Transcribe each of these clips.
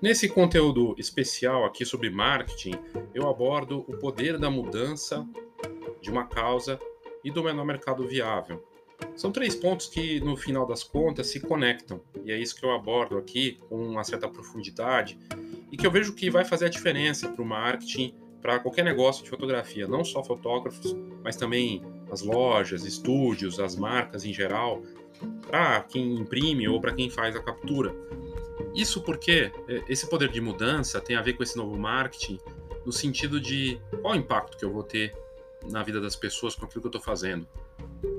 Nesse conteúdo especial aqui sobre marketing, eu abordo o poder da mudança de uma causa e do menor mercado viável. São três pontos que, no final das contas, se conectam, e é isso que eu abordo aqui com uma certa profundidade e que eu vejo que vai fazer a diferença para o marketing, para qualquer negócio de fotografia, não só fotógrafos, mas também as lojas, estúdios, as marcas em geral, para quem imprime ou para quem faz a captura. Isso porque é, esse poder de mudança tem a ver com esse novo marketing, no sentido de qual o impacto que eu vou ter na vida das pessoas com aquilo que eu estou fazendo.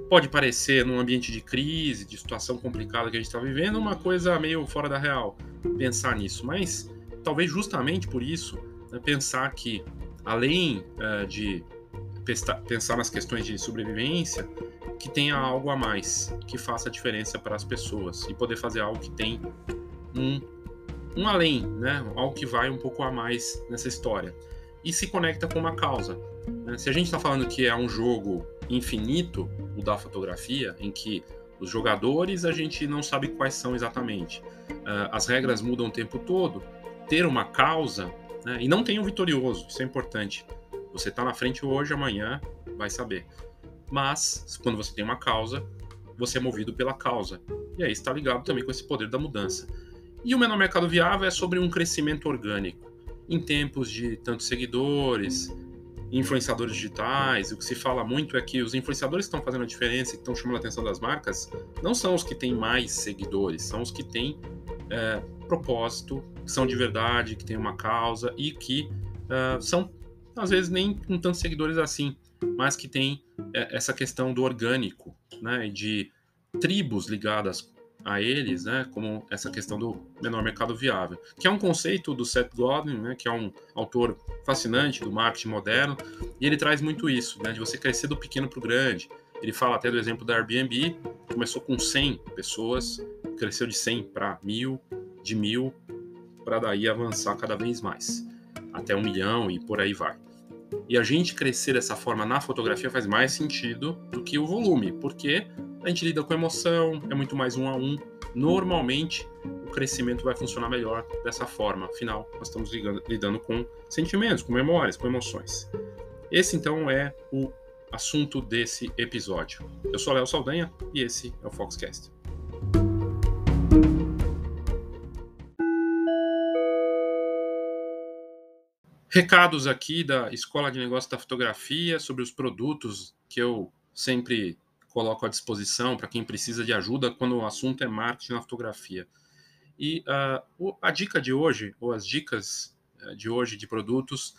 Pode parecer, num ambiente de crise, de situação complicada que a gente está vivendo, uma coisa meio fora da real pensar nisso, mas talvez justamente por isso, né, pensar que, além uh, de pensar nas questões de sobrevivência, que tenha algo a mais que faça diferença para as pessoas e poder fazer algo que tem um, um além, né? Algo que vai um pouco a mais nessa história. E se conecta com uma causa. Né? Se a gente está falando que é um jogo infinito, o da fotografia, em que os jogadores a gente não sabe quais são exatamente, uh, as regras mudam o tempo todo, ter uma causa, né? e não tem um vitorioso, isso é importante. Você está na frente hoje, amanhã vai saber. Mas, quando você tem uma causa, você é movido pela causa. E aí está ligado também com esse poder da mudança. E o menor mercado viável é sobre um crescimento orgânico. Em tempos de tantos seguidores, influenciadores digitais, o que se fala muito é que os influenciadores que estão fazendo a diferença, que estão chamando a atenção das marcas, não são os que têm mais seguidores, são os que têm é, propósito, que são de verdade, que têm uma causa e que uh, são, às vezes, nem com tantos seguidores assim, mas que têm é, essa questão do orgânico, né, de tribos ligadas a eles, né, como essa questão do menor mercado viável, que é um conceito do Seth Godin, né, que é um autor fascinante do marketing moderno, e ele traz muito isso, né, de você crescer do pequeno para o grande. Ele fala até do exemplo da Airbnb, começou com 100 pessoas, cresceu de 100 para mil, de mil, para daí avançar cada vez mais, até um milhão e por aí vai. E a gente crescer dessa forma na fotografia faz mais sentido do que o volume, porque a gente lida com emoção, é muito mais um a um. Normalmente, o crescimento vai funcionar melhor dessa forma. Afinal, nós estamos lidando com sentimentos, com memórias, com emoções. Esse, então, é o assunto desse episódio. Eu sou Léo Saldanha e esse é o Foxcast. Recados aqui da Escola de Negócios da Fotografia sobre os produtos que eu sempre coloco à disposição para quem precisa de ajuda quando o assunto é marketing na fotografia. E uh, a dica de hoje, ou as dicas eh, de hoje de produtos,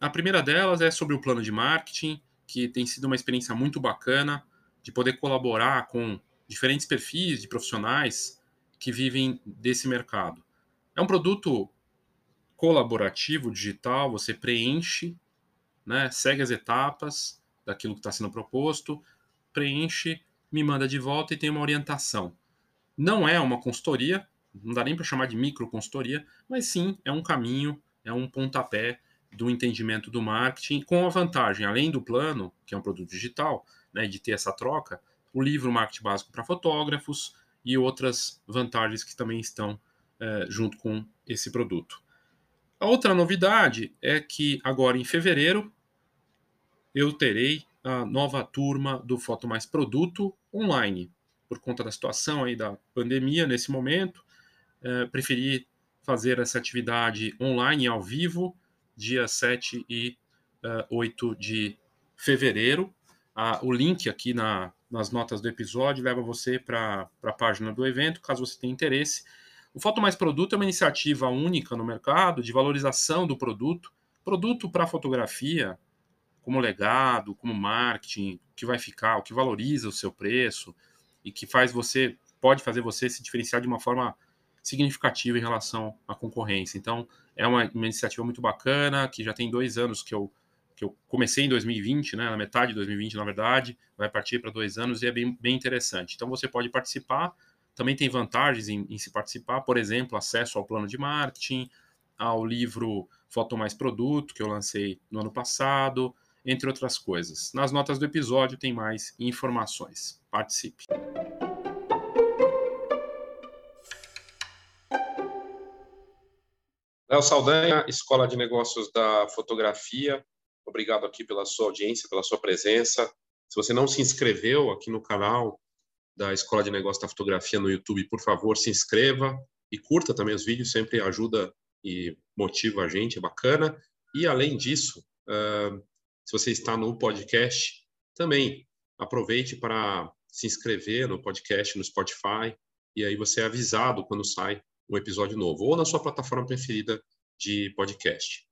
a primeira delas é sobre o plano de marketing, que tem sido uma experiência muito bacana de poder colaborar com diferentes perfis de profissionais que vivem desse mercado. É um produto colaborativo, digital, você preenche, né, segue as etapas daquilo que está sendo proposto, preenche, me manda de volta e tem uma orientação. Não é uma consultoria, não dá nem para chamar de micro consultoria, mas sim é um caminho, é um pontapé do entendimento do marketing, com a vantagem, além do plano, que é um produto digital, né, de ter essa troca, o livro Marketing Básico para Fotógrafos e outras vantagens que também estão é, junto com esse produto. A outra novidade é que agora em fevereiro eu terei a nova turma do Foto Mais Produto online. Por conta da situação aí da pandemia nesse momento, é, preferi fazer essa atividade online ao vivo, dia 7 e uh, é, 8 de fevereiro. Ah, o link aqui na, nas notas do episódio leva você para a página do evento, caso você tenha interesse. O Foto Mais Produto é uma iniciativa única no mercado de valorização do produto. Produto para fotografia, como legado, como marketing, que vai ficar, o que valoriza o seu preço e que faz você, pode fazer você se diferenciar de uma forma significativa em relação à concorrência. Então, é uma, uma iniciativa muito bacana, que já tem dois anos que eu, que eu comecei em 2020, né, na metade de 2020, na verdade, vai partir para dois anos e é bem, bem interessante. Então, você pode participar, também tem vantagens em, em se participar, por exemplo, acesso ao plano de marketing, ao livro Foto Mais Produto, que eu lancei no ano passado, entre outras coisas. Nas notas do episódio tem mais informações. Participe! Léo Saldanha, Escola de Negócios da Fotografia. Obrigado aqui pela sua audiência, pela sua presença. Se você não se inscreveu aqui no canal da Escola de Negócios da Fotografia no YouTube, por favor, se inscreva e curta também os vídeos, sempre ajuda e motiva a gente, é bacana. E além disso, uh, se você está no podcast, também aproveite para se inscrever no podcast no Spotify e aí você é avisado quando sai um episódio novo ou na sua plataforma preferida de podcast.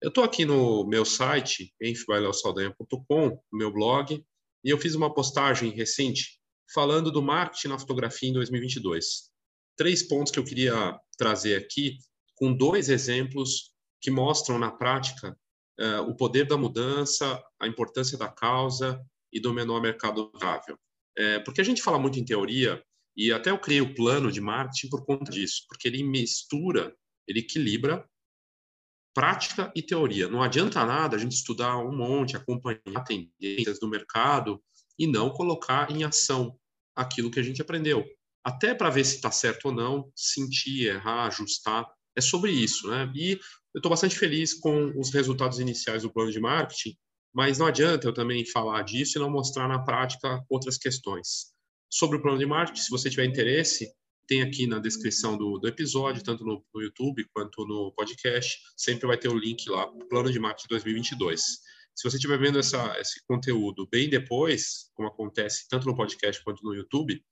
Eu estou aqui no meu site, enfbaileosaldanha.com, no meu blog, e eu fiz uma postagem recente falando do marketing na fotografia em 2022. Três pontos que eu queria trazer aqui, com dois exemplos que mostram na prática uh, o poder da mudança, a importância da causa e do menor mercado viável. É, porque a gente fala muito em teoria, e até eu criei o plano de marketing por conta disso, porque ele mistura, ele equilibra prática e teoria. Não adianta nada a gente estudar um monte, acompanhar tendências do mercado e não colocar em ação aquilo que a gente aprendeu. Até para ver se está certo ou não, sentir, errar, ajustar. É sobre isso, né? E eu estou bastante feliz com os resultados iniciais do plano de marketing, mas não adianta eu também falar disso e não mostrar na prática outras questões. Sobre o plano de marketing, se você tiver interesse, tem aqui na descrição do, do episódio, tanto no, no, YouTube quanto no podcast, sempre vai ter o link lá, Plano de Marketing 2022. Se você estiver vendo essa, esse conteúdo bem depois, como acontece tanto no podcast quanto no YouTube,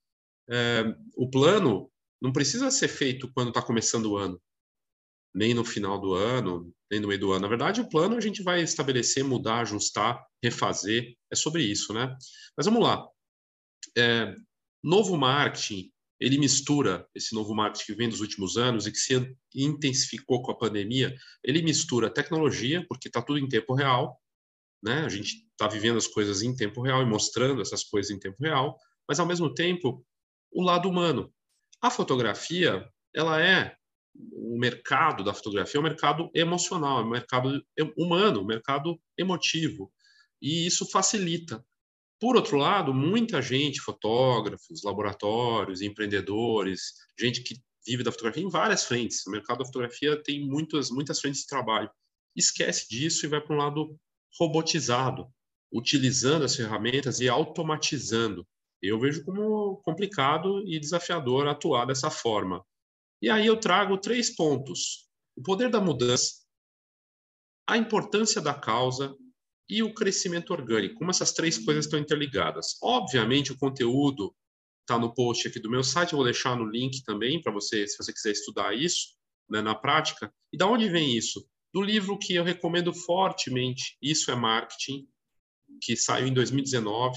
é, o plano não precisa ser feito quando está começando o ano, nem no final do ano, nem no meio do ano. Na verdade, o plano a gente vai estabelecer, mudar, ajustar, refazer. É sobre isso, né? Mas vamos lá. É, novo marketing ele mistura esse novo marketing que vem dos últimos anos e que se intensificou com a pandemia, ele mistura tecnologia, porque está tudo em tempo real, né? A gente está vivendo as coisas em tempo real e mostrando essas coisas em tempo real, mas ao mesmo tempo o lado humano. A fotografia, ela é o mercado da fotografia é um mercado emocional, é um mercado humano, um mercado emotivo, e isso facilita por outro lado, muita gente, fotógrafos, laboratórios, empreendedores, gente que vive da fotografia em várias frentes. O mercado da fotografia tem muitas, muitas frentes de trabalho. Esquece disso e vai para um lado robotizado, utilizando as ferramentas e automatizando. Eu vejo como complicado e desafiador atuar dessa forma. E aí eu trago três pontos: o poder da mudança, a importância da causa e o crescimento orgânico. Como essas três coisas estão interligadas. Obviamente, o conteúdo está no post aqui do meu site, eu vou deixar no link também para você, se você quiser estudar isso né, na prática. E da onde vem isso? Do livro que eu recomendo fortemente, Isso é Marketing, que saiu em 2019.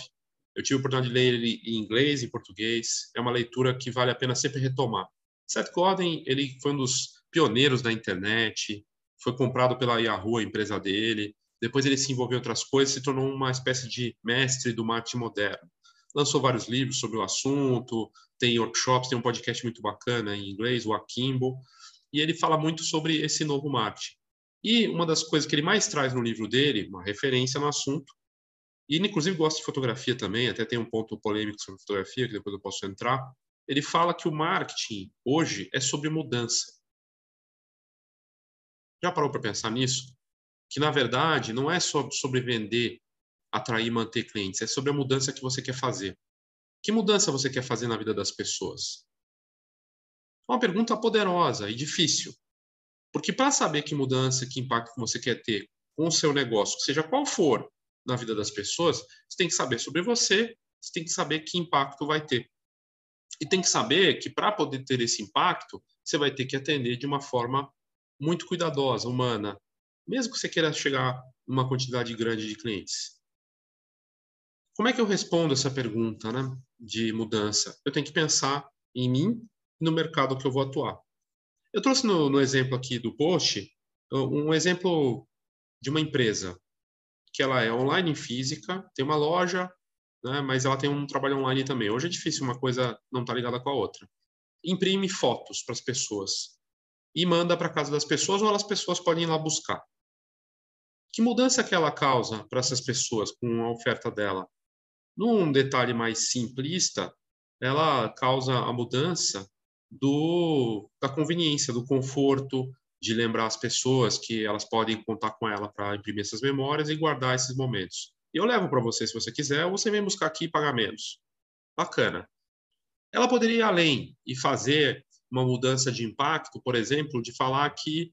Eu tive a oportunidade de ler ele em inglês e português. É uma leitura que vale a pena sempre retomar. Seth Godin, ele foi um dos pioneiros da internet, foi comprado pela Yahoo, a empresa dele. Depois ele se envolveu em outras coisas, se tornou uma espécie de mestre do marketing moderno. Lançou vários livros sobre o assunto, tem workshops, tem um podcast muito bacana em inglês, o Akimbo, e ele fala muito sobre esse novo marketing. E uma das coisas que ele mais traz no livro dele, uma referência no assunto, e ele inclusive gosta de fotografia também, até tem um ponto polêmico sobre fotografia, que depois eu posso entrar, ele fala que o marketing hoje é sobre mudança. Já parou para pensar nisso? que na verdade não é só sobre vender, atrair e manter clientes, é sobre a mudança que você quer fazer. Que mudança você quer fazer na vida das pessoas? É uma pergunta poderosa e difícil. Porque para saber que mudança, que impacto você quer ter com o seu negócio, seja qual for na vida das pessoas, você tem que saber sobre você, você tem que saber que impacto vai ter. E tem que saber que para poder ter esse impacto, você vai ter que atender de uma forma muito cuidadosa, humana, mesmo que você queira chegar a uma quantidade grande de clientes. Como é que eu respondo essa pergunta né, de mudança? Eu tenho que pensar em mim e no mercado que eu vou atuar. Eu trouxe no, no exemplo aqui do post um exemplo de uma empresa que ela é online em física, tem uma loja, né, mas ela tem um trabalho online também. Hoje é difícil uma coisa não estar tá ligada com a outra. Imprime fotos para as pessoas e manda para casa das pessoas ou as pessoas podem ir lá buscar. Que mudança que ela causa para essas pessoas com a oferta dela? Num detalhe mais simplista, ela causa a mudança do, da conveniência, do conforto, de lembrar as pessoas que elas podem contar com ela para imprimir essas memórias e guardar esses momentos. Eu levo para você se você quiser, ou você vem buscar aqui e pagar menos. Bacana. Ela poderia ir além e fazer uma mudança de impacto, por exemplo, de falar que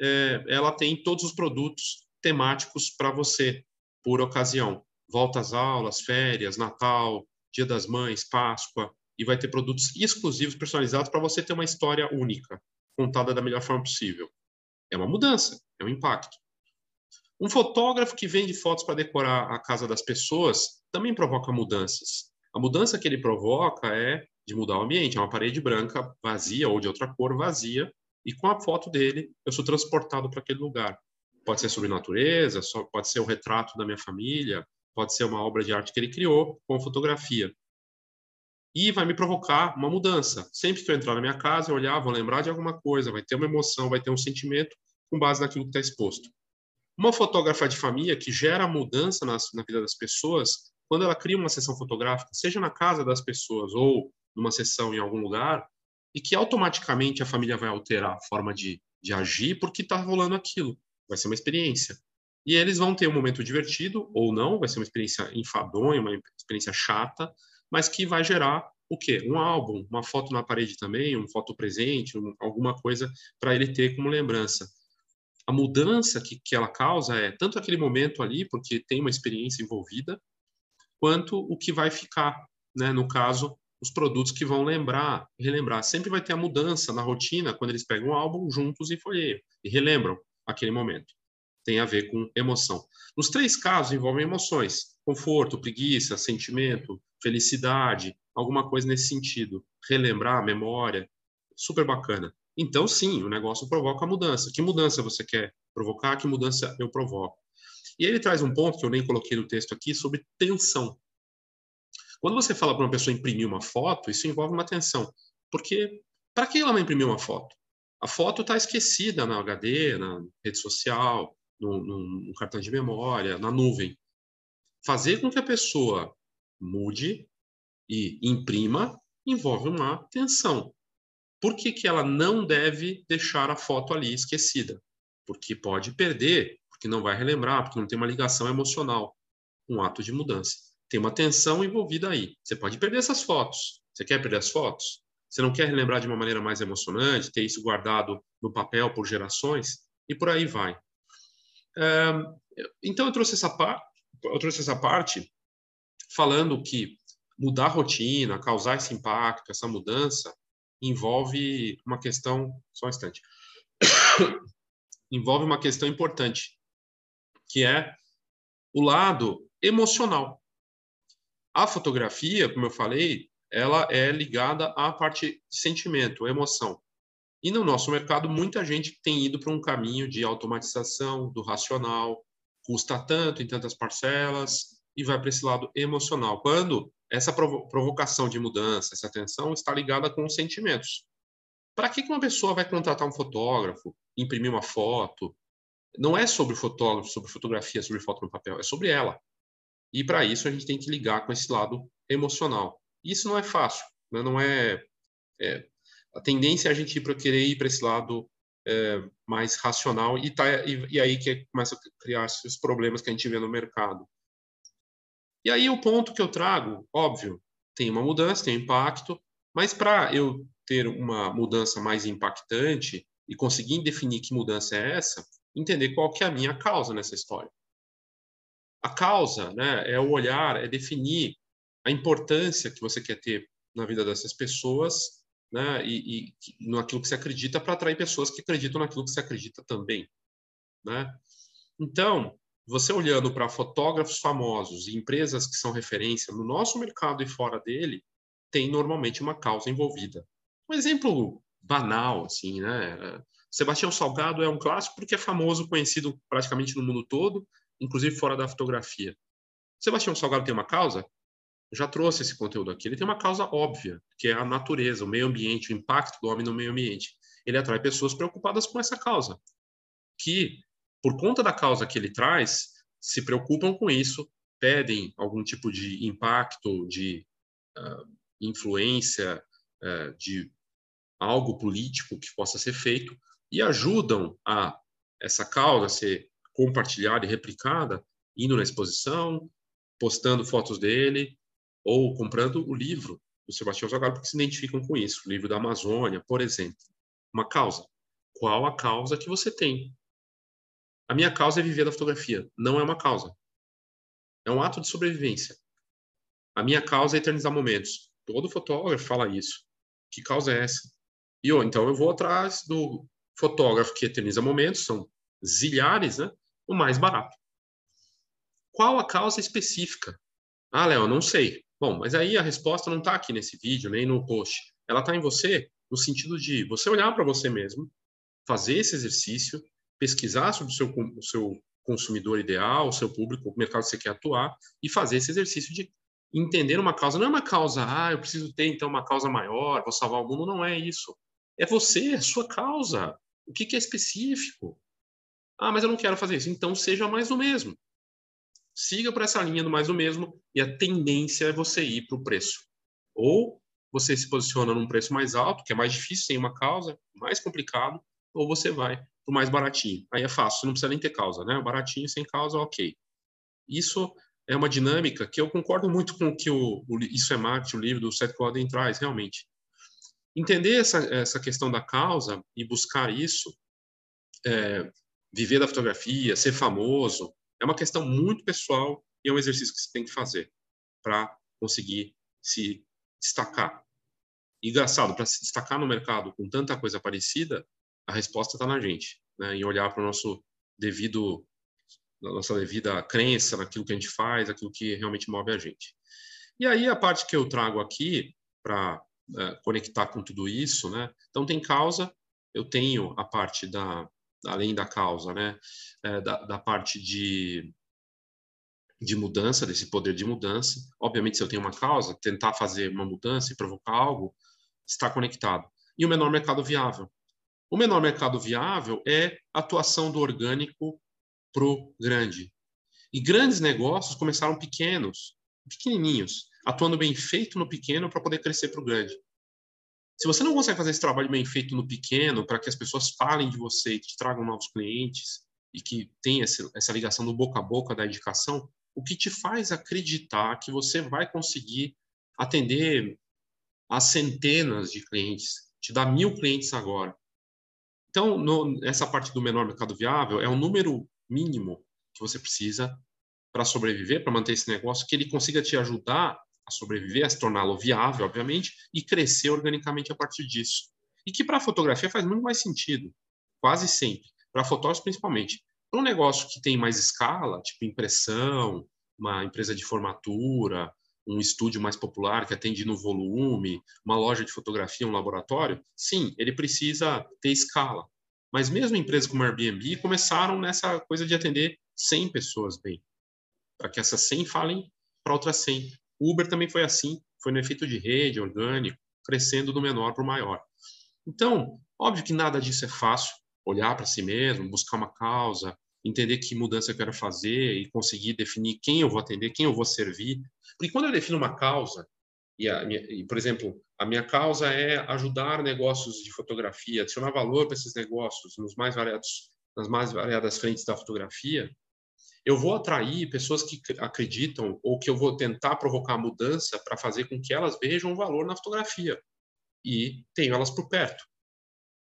é, ela tem todos os produtos temáticos para você por ocasião. Volta às aulas, férias, Natal, Dia das Mães, Páscoa, e vai ter produtos exclusivos, personalizados para você ter uma história única, contada da melhor forma possível. É uma mudança, é um impacto. Um fotógrafo que vende fotos para decorar a casa das pessoas também provoca mudanças. A mudança que ele provoca é de mudar o ambiente, é uma parede branca vazia ou de outra cor vazia, e com a foto dele eu sou transportado para aquele lugar. Pode ser sobre natureza, pode ser o retrato da minha família, pode ser uma obra de arte que ele criou com fotografia. E vai me provocar uma mudança. Sempre que eu entrar na minha casa, eu olhar, vou lembrar de alguma coisa, vai ter uma emoção, vai ter um sentimento com base naquilo que está exposto. Uma fotógrafa de família que gera mudança na, na vida das pessoas, quando ela cria uma sessão fotográfica, seja na casa das pessoas ou numa sessão em algum lugar, e que automaticamente a família vai alterar a forma de, de agir porque está rolando aquilo. Vai ser uma experiência. E eles vão ter um momento divertido ou não, vai ser uma experiência enfadonha, uma experiência chata, mas que vai gerar o quê? Um álbum, uma foto na parede também, um foto presente, um, alguma coisa para ele ter como lembrança a mudança que, que ela causa é tanto aquele momento ali, porque tem uma experiência envolvida, quanto o que vai ficar, né? No caso, os produtos que vão lembrar, relembrar. Sempre vai ter a mudança na rotina quando eles pegam um álbum juntos e folheiam e relembram aquele momento. Tem a ver com emoção. Nos três casos envolvem emoções: conforto, preguiça, sentimento, felicidade, alguma coisa nesse sentido. Relembrar, memória, super bacana. Então, sim, o negócio provoca mudança. Que mudança você quer provocar? Que mudança eu provoco? E ele traz um ponto que eu nem coloquei no texto aqui sobre tensão. Quando você fala para uma pessoa imprimir uma foto, isso envolve uma tensão. Porque para que ela vai imprimir uma foto? A foto está esquecida na HD, na rede social, no, no, no cartão de memória, na nuvem. Fazer com que a pessoa mude e imprima envolve uma tensão. Por que, que ela não deve deixar a foto ali esquecida? Porque pode perder, porque não vai relembrar, porque não tem uma ligação emocional. Um ato de mudança. Tem uma tensão envolvida aí. Você pode perder essas fotos. Você quer perder as fotos? Você não quer relembrar de uma maneira mais emocionante, ter isso guardado no papel por gerações? E por aí vai. então, eu trouxe essa, par eu trouxe essa parte falando que mudar a rotina, causar esse impacto, essa mudança, envolve uma questão. Só um instante. envolve uma questão importante, que é o lado emocional. A fotografia, como eu falei, ela é ligada à parte de sentimento, emoção. E no nosso mercado, muita gente tem ido para um caminho de automatização, do racional, custa tanto em tantas parcelas, e vai para esse lado emocional. Quando essa provocação de mudança, essa tensão está ligada com os sentimentos. Para que uma pessoa vai contratar um fotógrafo, imprimir uma foto? Não é sobre fotógrafo, sobre fotografia, sobre foto no papel, é sobre ela. E para isso a gente tem que ligar com esse lado emocional. Isso não é fácil, né? não é, é, a tendência é a gente ir para querer ir para esse lado é, mais racional e, tá, e, e aí que começa a criar esses problemas que a gente vê no mercado. E aí o ponto que eu trago, óbvio, tem uma mudança, tem um impacto, mas para eu ter uma mudança mais impactante e conseguir definir que mudança é essa, entender qual que é a minha causa nessa história. A causa, né, é o olhar, é definir a importância que você quer ter na vida dessas pessoas, né, e, e naquilo que você acredita para atrair pessoas que acreditam naquilo que você acredita também, né? Então, você olhando para fotógrafos famosos e empresas que são referência no nosso mercado e fora dele, tem normalmente uma causa envolvida. Um exemplo banal, assim, né? Sebastião Salgado é um clássico porque é famoso, conhecido praticamente no mundo todo, inclusive fora da fotografia. Sebastião Salgado tem uma causa? Eu já trouxe esse conteúdo aqui. Ele tem uma causa óbvia, que é a natureza, o meio ambiente, o impacto do homem no meio ambiente. Ele atrai pessoas preocupadas com essa causa, que por conta da causa que ele traz, se preocupam com isso, pedem algum tipo de impacto, de uh, influência, uh, de algo político que possa ser feito e ajudam a essa causa ser compartilhada e replicada, indo na exposição, postando fotos dele ou comprando o livro do Sebastião Zagallo, porque se identificam com isso. O livro da Amazônia, por exemplo. Uma causa. Qual a causa que você tem? A minha causa é viver da fotografia. Não é uma causa. É um ato de sobrevivência. A minha causa é eternizar momentos. Todo fotógrafo fala isso. Que causa é essa? E eu, então eu vou atrás do fotógrafo que eterniza momentos, são zilhares, né? O mais barato. Qual a causa específica? Ah, Léo, não sei. Bom, mas aí a resposta não está aqui nesse vídeo, nem no post. Ela está em você, no sentido de você olhar para você mesmo, fazer esse exercício, pesquisar sobre o seu, o seu consumidor ideal, o seu público, o mercado que você quer atuar, e fazer esse exercício de entender uma causa. Não é uma causa, ah, eu preciso ter então uma causa maior, vou salvar o mundo. Não é isso. É você, é sua causa. O que, que é específico? Ah, mas eu não quero fazer isso. Então seja mais do mesmo. Siga por essa linha do mais do mesmo e a tendência é você ir para o preço. Ou você se posiciona num preço mais alto, que é mais difícil sem uma causa, mais complicado, ou você vai para o mais baratinho. Aí é fácil, não precisa nem ter causa, né? Baratinho sem causa, ok. Isso é uma dinâmica que eu concordo muito com o que o, o Isso é Marketing, o livro do Seth Godin traz, realmente. Entender essa, essa questão da causa e buscar isso, é, viver da fotografia, ser famoso, é uma questão muito pessoal e é um exercício que você tem que fazer para conseguir se destacar. engraçado, para se destacar no mercado com tanta coisa parecida, a resposta está na gente, né? em olhar para o nosso devido nossa devida crença naquilo que a gente faz, aquilo que realmente move a gente. E aí a parte que eu trago aqui para é, conectar com tudo isso, né? Então tem causa, eu tenho a parte da além da causa, né? É, da, da parte de de mudança, desse poder de mudança. Obviamente, se eu tenho uma causa, tentar fazer uma mudança e provocar algo, está conectado. E o menor mercado viável. O menor mercado viável é a atuação do orgânico pro grande. E grandes negócios começaram pequenos, pequenininhos, atuando bem feito no pequeno para poder crescer para o grande. Se você não consegue fazer esse trabalho bem feito no pequeno, para que as pessoas falem de você e te tragam novos clientes e que tenha essa ligação do boca a boca da indicação, o que te faz acreditar que você vai conseguir atender a centenas de clientes, te dar mil clientes agora. Então, no, essa parte do menor mercado viável é um número mínimo que você precisa para sobreviver, para manter esse negócio, que ele consiga te ajudar a sobreviver, a se torná-lo viável, obviamente, e crescer organicamente a partir disso. E que para a fotografia faz muito mais sentido, quase sempre, para fotógrafos principalmente. Para um negócio que tem mais escala, tipo impressão, uma empresa de formatura, um estúdio mais popular que atende no volume, uma loja de fotografia, um laboratório, sim, ele precisa ter escala. Mas mesmo empresas como Airbnb começaram nessa coisa de atender 100 pessoas bem, para que essas 100 falem para outras 100. O Uber também foi assim, foi no efeito de rede, orgânico, crescendo do menor para o maior. Então, óbvio que nada disso é fácil, olhar para si mesmo, buscar uma causa, entender que mudança eu quero fazer e conseguir definir quem eu vou atender, quem eu vou servir. Porque quando eu defino uma causa, e, a, e, por exemplo, a minha causa é ajudar negócios de fotografia, adicionar valor para esses negócios nos mais variados, nas mais variadas frentes da fotografia. Eu vou atrair pessoas que acreditam ou que eu vou tentar provocar mudança para fazer com que elas vejam o valor na fotografia e tenho elas por perto.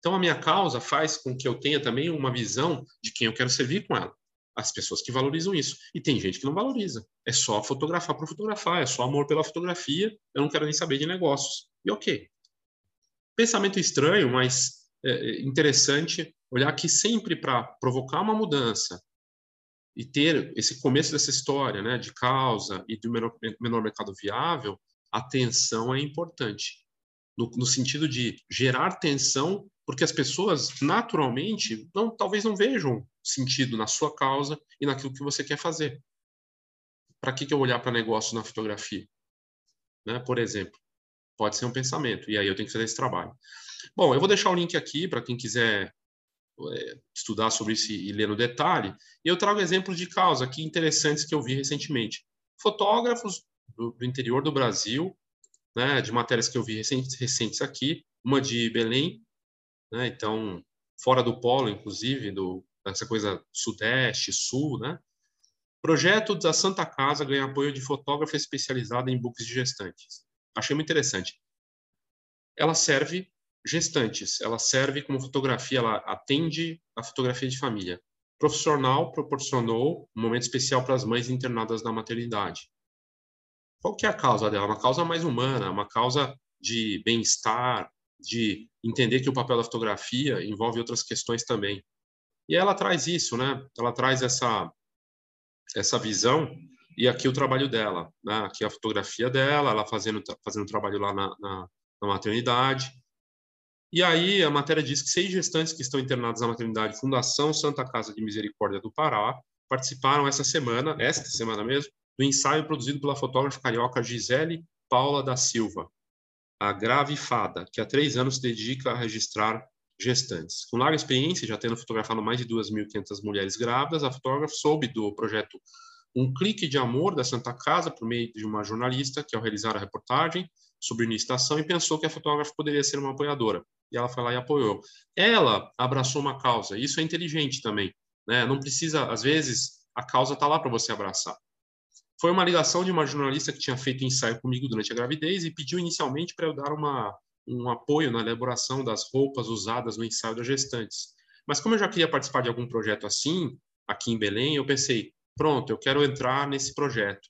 Então, a minha causa faz com que eu tenha também uma visão de quem eu quero servir com ela as pessoas que valorizam isso. E tem gente que não valoriza. É só fotografar por fotografar, é só amor pela fotografia, eu não quero nem saber de negócios. E ok. Pensamento estranho, mas é, é interessante olhar que sempre para provocar uma mudança e ter esse começo dessa história né, de causa e do menor, menor mercado viável, a tensão é importante. No, no sentido de gerar tensão porque as pessoas naturalmente não talvez não vejam sentido na sua causa e naquilo que você quer fazer. Para que, que eu olhar para negócio na fotografia? Né? Por exemplo, pode ser um pensamento e aí eu tenho que fazer esse trabalho. Bom, eu vou deixar o link aqui para quem quiser é, estudar sobre isso e ler no detalhe. E eu trago exemplos de causa aqui interessantes que eu vi recentemente. Fotógrafos do, do interior do Brasil, né, de matérias que eu vi recentes, recentes aqui, uma de Belém né? Então, fora do polo, inclusive, do, essa coisa sudeste, sul, né? Projeto da Santa Casa ganha apoio de fotógrafa especializada em books de gestantes. Achei muito interessante. Ela serve gestantes, ela serve como fotografia, ela atende a fotografia de família. Profissional proporcionou um momento especial para as mães internadas na maternidade. Qual que é a causa dela? Uma causa mais humana, uma causa de bem-estar, de entender que o papel da fotografia envolve outras questões também. E ela traz isso, né? Ela traz essa essa visão e aqui o trabalho dela, né? Aqui a fotografia dela, ela fazendo fazendo trabalho lá na, na, na maternidade. E aí a matéria diz que seis gestantes que estão internados na maternidade Fundação Santa Casa de Misericórdia do Pará participaram essa semana, esta semana mesmo, do ensaio produzido pela fotógrafa carioca Gisele Paula da Silva, a Grave Fada, que há três anos se dedica a registrar gestantes. Com larga experiência, já tendo fotografado mais de 2.500 mulheres grávidas, a fotógrafa soube do projeto Um Clique de Amor da Santa Casa por meio de uma jornalista que, ao realizar a reportagem sobre iniciação, e pensou que a fotógrafa poderia ser uma apoiadora. E ela foi lá e apoiou. Ela abraçou uma causa. Isso é inteligente também. Né? Não precisa, às vezes, a causa está lá para você abraçar. Foi uma ligação de uma jornalista que tinha feito ensaio comigo durante a gravidez e pediu inicialmente para eu dar uma, um apoio na elaboração das roupas usadas no ensaio das gestantes. Mas como eu já queria participar de algum projeto assim, aqui em Belém, eu pensei, pronto, eu quero entrar nesse projeto.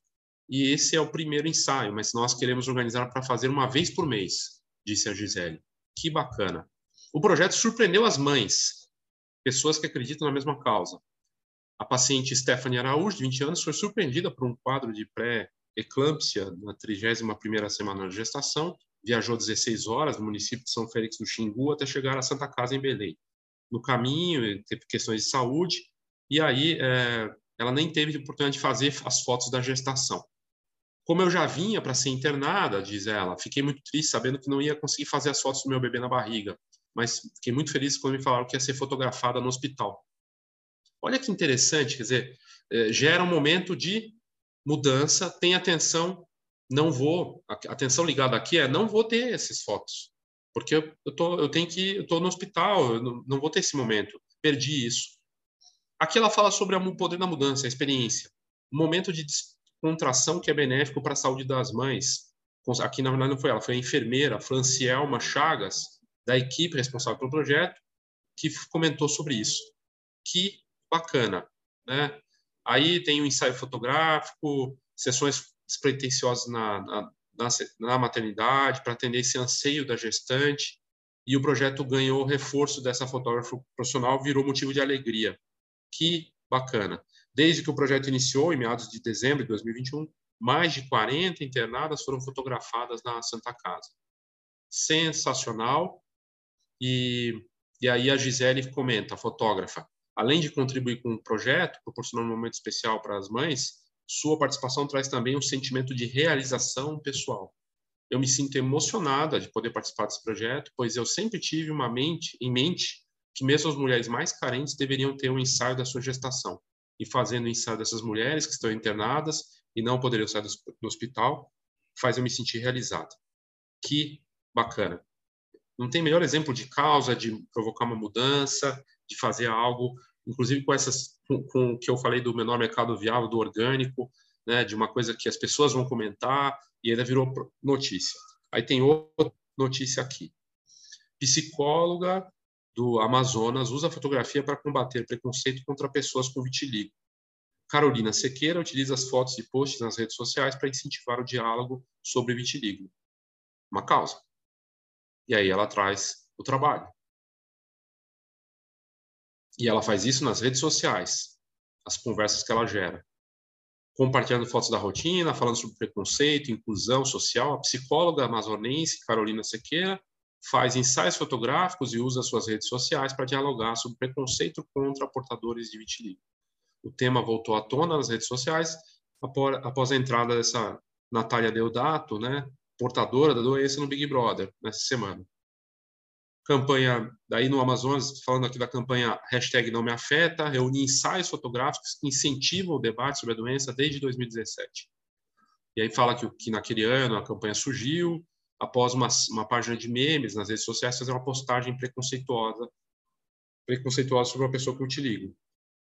E esse é o primeiro ensaio, mas nós queremos organizar para fazer uma vez por mês, disse a Gisele. Que bacana. O projeto surpreendeu as mães, pessoas que acreditam na mesma causa. A paciente Stephanie Araújo, de 20 anos, foi surpreendida por um quadro de pré-eclâmpsia na 31ª semana de gestação. Viajou 16 horas do município de São Félix do Xingu até chegar à Santa Casa em Belém. No caminho, teve questões de saúde, e aí é, ela nem teve oportunidade de fazer as fotos da gestação. Como eu já vinha para ser internada, diz ela, fiquei muito triste sabendo que não ia conseguir fazer as fotos do meu bebê na barriga, mas fiquei muito feliz quando me falaram que ia ser fotografada no hospital. Olha que interessante, quer dizer, é, gera um momento de mudança, tem atenção, não vou, a atenção ligada aqui é não vou ter essas fotos, porque eu, tô, eu tenho que, eu tô no hospital, eu não, não vou ter esse momento, perdi isso. Aqui ela fala sobre o poder da mudança, a experiência, um momento de descontração que é benéfico para a saúde das mães. Aqui, na verdade, não foi ela, foi a enfermeira Francielma Chagas, da equipe responsável pelo projeto, que comentou sobre isso. Que bacana, né? Aí tem o um ensaio fotográfico, sessões despretensiosas na, na, na, na maternidade, para atender esse anseio da gestante, e o projeto ganhou reforço dessa fotógrafa profissional, virou motivo de alegria. Que bacana. Desde que o projeto iniciou, em meados de dezembro de 2021, mais de 40 internadas foram fotografadas na Santa Casa. Sensacional. E, e aí a Gisele comenta, a fotógrafa, além de contribuir com o projeto, proporcionando um momento especial para as mães, sua participação traz também um sentimento de realização pessoal. Eu me sinto emocionada de poder participar desse projeto, pois eu sempre tive uma mente em mente que mesmo as mulheres mais carentes deveriam ter um ensaio da sua gestação. E fazendo o ensaio dessas mulheres que estão internadas e não poderiam sair do hospital, faz eu me sentir realizada. Que bacana. Não tem melhor exemplo de causa, de provocar uma mudança, de fazer algo, inclusive com essas, com, com o que eu falei do menor mercado viável, do orgânico, né, de uma coisa que as pessoas vão comentar e ainda virou notícia. Aí tem outra notícia aqui. Psicóloga do Amazonas usa fotografia para combater preconceito contra pessoas com vitiligo. Carolina Sequeira utiliza as fotos e posts nas redes sociais para incentivar o diálogo sobre vitiligo. Uma causa. E aí ela traz o trabalho. E ela faz isso nas redes sociais, as conversas que ela gera. Compartilhando fotos da rotina, falando sobre preconceito, inclusão social, a psicóloga amazonense Carolina Sequeira faz ensaios fotográficos e usa suas redes sociais para dialogar sobre preconceito contra portadores de vitiligo. O tema voltou à tona nas redes sociais após a entrada dessa Natália Deodato, né, portadora da doença no Big Brother, nessa semana campanha, daí no Amazonas, falando aqui da campanha hashtag não me afeta, reúne ensaios fotográficos que incentivam o debate sobre a doença desde 2017. E aí fala que, que naquele ano a campanha surgiu, após uma, uma página de memes nas redes sociais fazer uma postagem preconceituosa preconceituosa sobre a pessoa que eu te ligo.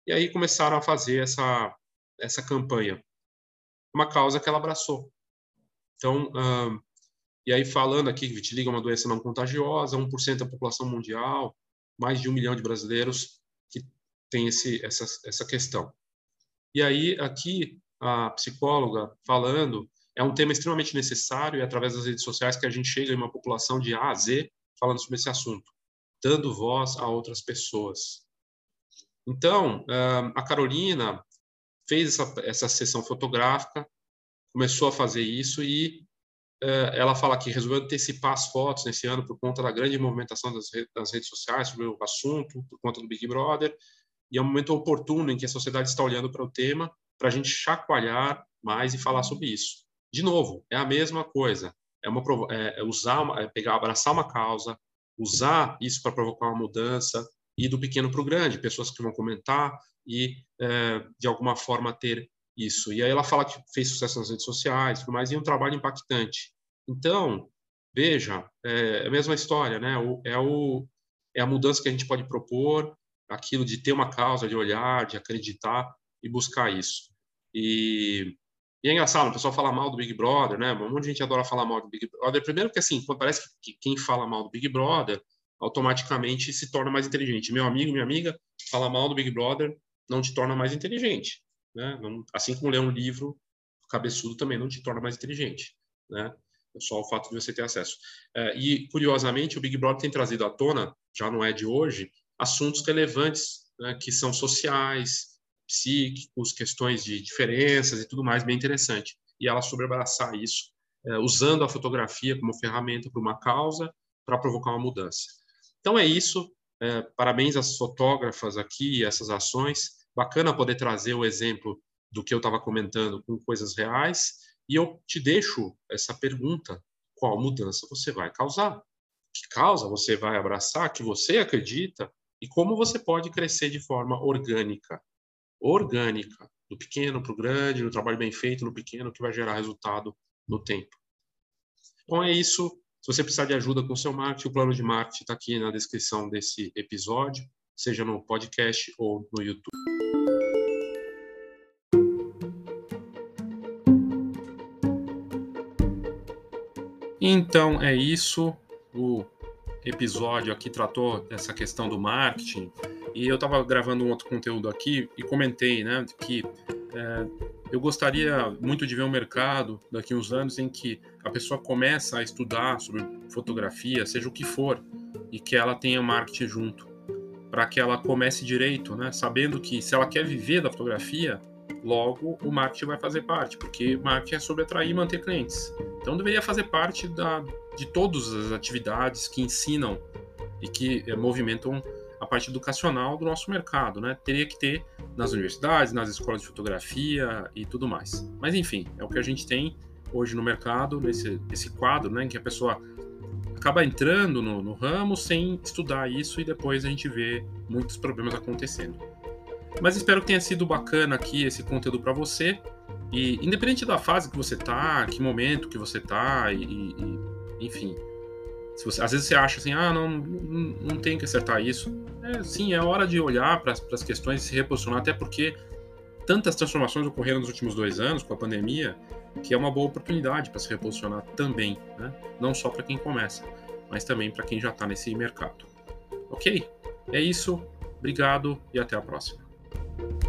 E aí começaram a fazer essa, essa campanha. Uma causa que ela abraçou. Então, e aí falando aqui que vitiligo é uma doença não contagiosa, 1% da população mundial, mais de um milhão de brasileiros que tem esse, essa, essa questão. E aí, aqui, a psicóloga falando, é um tema extremamente necessário e é através das redes sociais que a gente chega em uma população de A a Z falando sobre esse assunto, dando voz a outras pessoas. Então, a Carolina fez essa, essa sessão fotográfica, começou a fazer isso e ela fala que resolveu antecipar as fotos nesse ano por conta da grande movimentação das, redes sociais sobre o assunto, por conta do Big Brother, e é um momento oportuno em que a sociedade está olhando para o tema para a gente chacoalhar mais e falar sobre isso. De novo, é a mesma coisa. É, uma, é, é usar, é pegar, abraçar uma causa, usar isso para provocar uma mudança, e do pequeno para o grande, pessoas que vão comentar e, é, de alguma forma, ter isso. E aí ela fala que fez sucesso nas redes sociais, mas e um trabalho impactante. Então, veja, é a mesma história, né? é, o, é a mudança que a gente pode propor, aquilo de ter uma causa, de olhar, de acreditar e buscar isso. E, e é engraçado, o pessoal fala mal do Big Brother, né? Um monte de gente adora falar mal do Big Brother. Primeiro que, assim, parece que quem fala mal do Big Brother automaticamente se torna mais inteligente. Meu amigo, minha amiga, fala mal do Big Brother não te torna mais inteligente, né? Não, assim como ler um livro cabeçudo também não te torna mais inteligente, né? É só o fato de você ter acesso. É, e, curiosamente, o Big Brother tem trazido à tona, já não é de hoje, assuntos relevantes, né, que são sociais, psíquicos, questões de diferenças e tudo mais, bem interessante. E ela sobre abraçar isso, é, usando a fotografia como ferramenta para uma causa, para provocar uma mudança. Então é isso. É, parabéns às fotógrafas aqui, essas ações. Bacana poder trazer o exemplo do que eu estava comentando com coisas reais. E eu te deixo essa pergunta: qual mudança você vai causar? Que causa você vai abraçar, que você acredita e como você pode crescer de forma orgânica. Orgânica, do pequeno para o grande, no trabalho bem feito no pequeno, que vai gerar resultado no tempo. Então é isso. Se você precisar de ajuda com o seu marketing, o plano de marketing está aqui na descrição desse episódio, seja no podcast ou no YouTube. Então é isso. O episódio aqui tratou dessa questão do marketing e eu estava gravando um outro conteúdo aqui e comentei, né, que é, eu gostaria muito de ver um mercado daqui uns anos em que a pessoa começa a estudar sobre fotografia, seja o que for, e que ela tenha marketing junto, para que ela comece direito, né, sabendo que se ela quer viver da fotografia, logo o marketing vai fazer parte, porque marketing é sobre atrair e manter clientes. Então deveria fazer parte da, de todas as atividades que ensinam e que é, movimentam a parte educacional do nosso mercado, né? Teria que ter nas universidades, nas escolas de fotografia e tudo mais. Mas enfim, é o que a gente tem hoje no mercado, nesse esse quadro, né, em que a pessoa acaba entrando no, no ramo sem estudar isso e depois a gente vê muitos problemas acontecendo. Mas espero que tenha sido bacana aqui esse conteúdo para você. E independente da fase que você tá, que momento que você tá, e, e enfim, se você, às vezes você acha assim, ah, não, não, não tem que acertar isso. É, sim, é hora de olhar para as questões e se reposicionar, até porque tantas transformações ocorreram nos últimos dois anos com a pandemia, que é uma boa oportunidade para se reposicionar também, né? não só para quem começa, mas também para quem já está nesse mercado. Ok? É isso, obrigado e até a próxima. Thank you.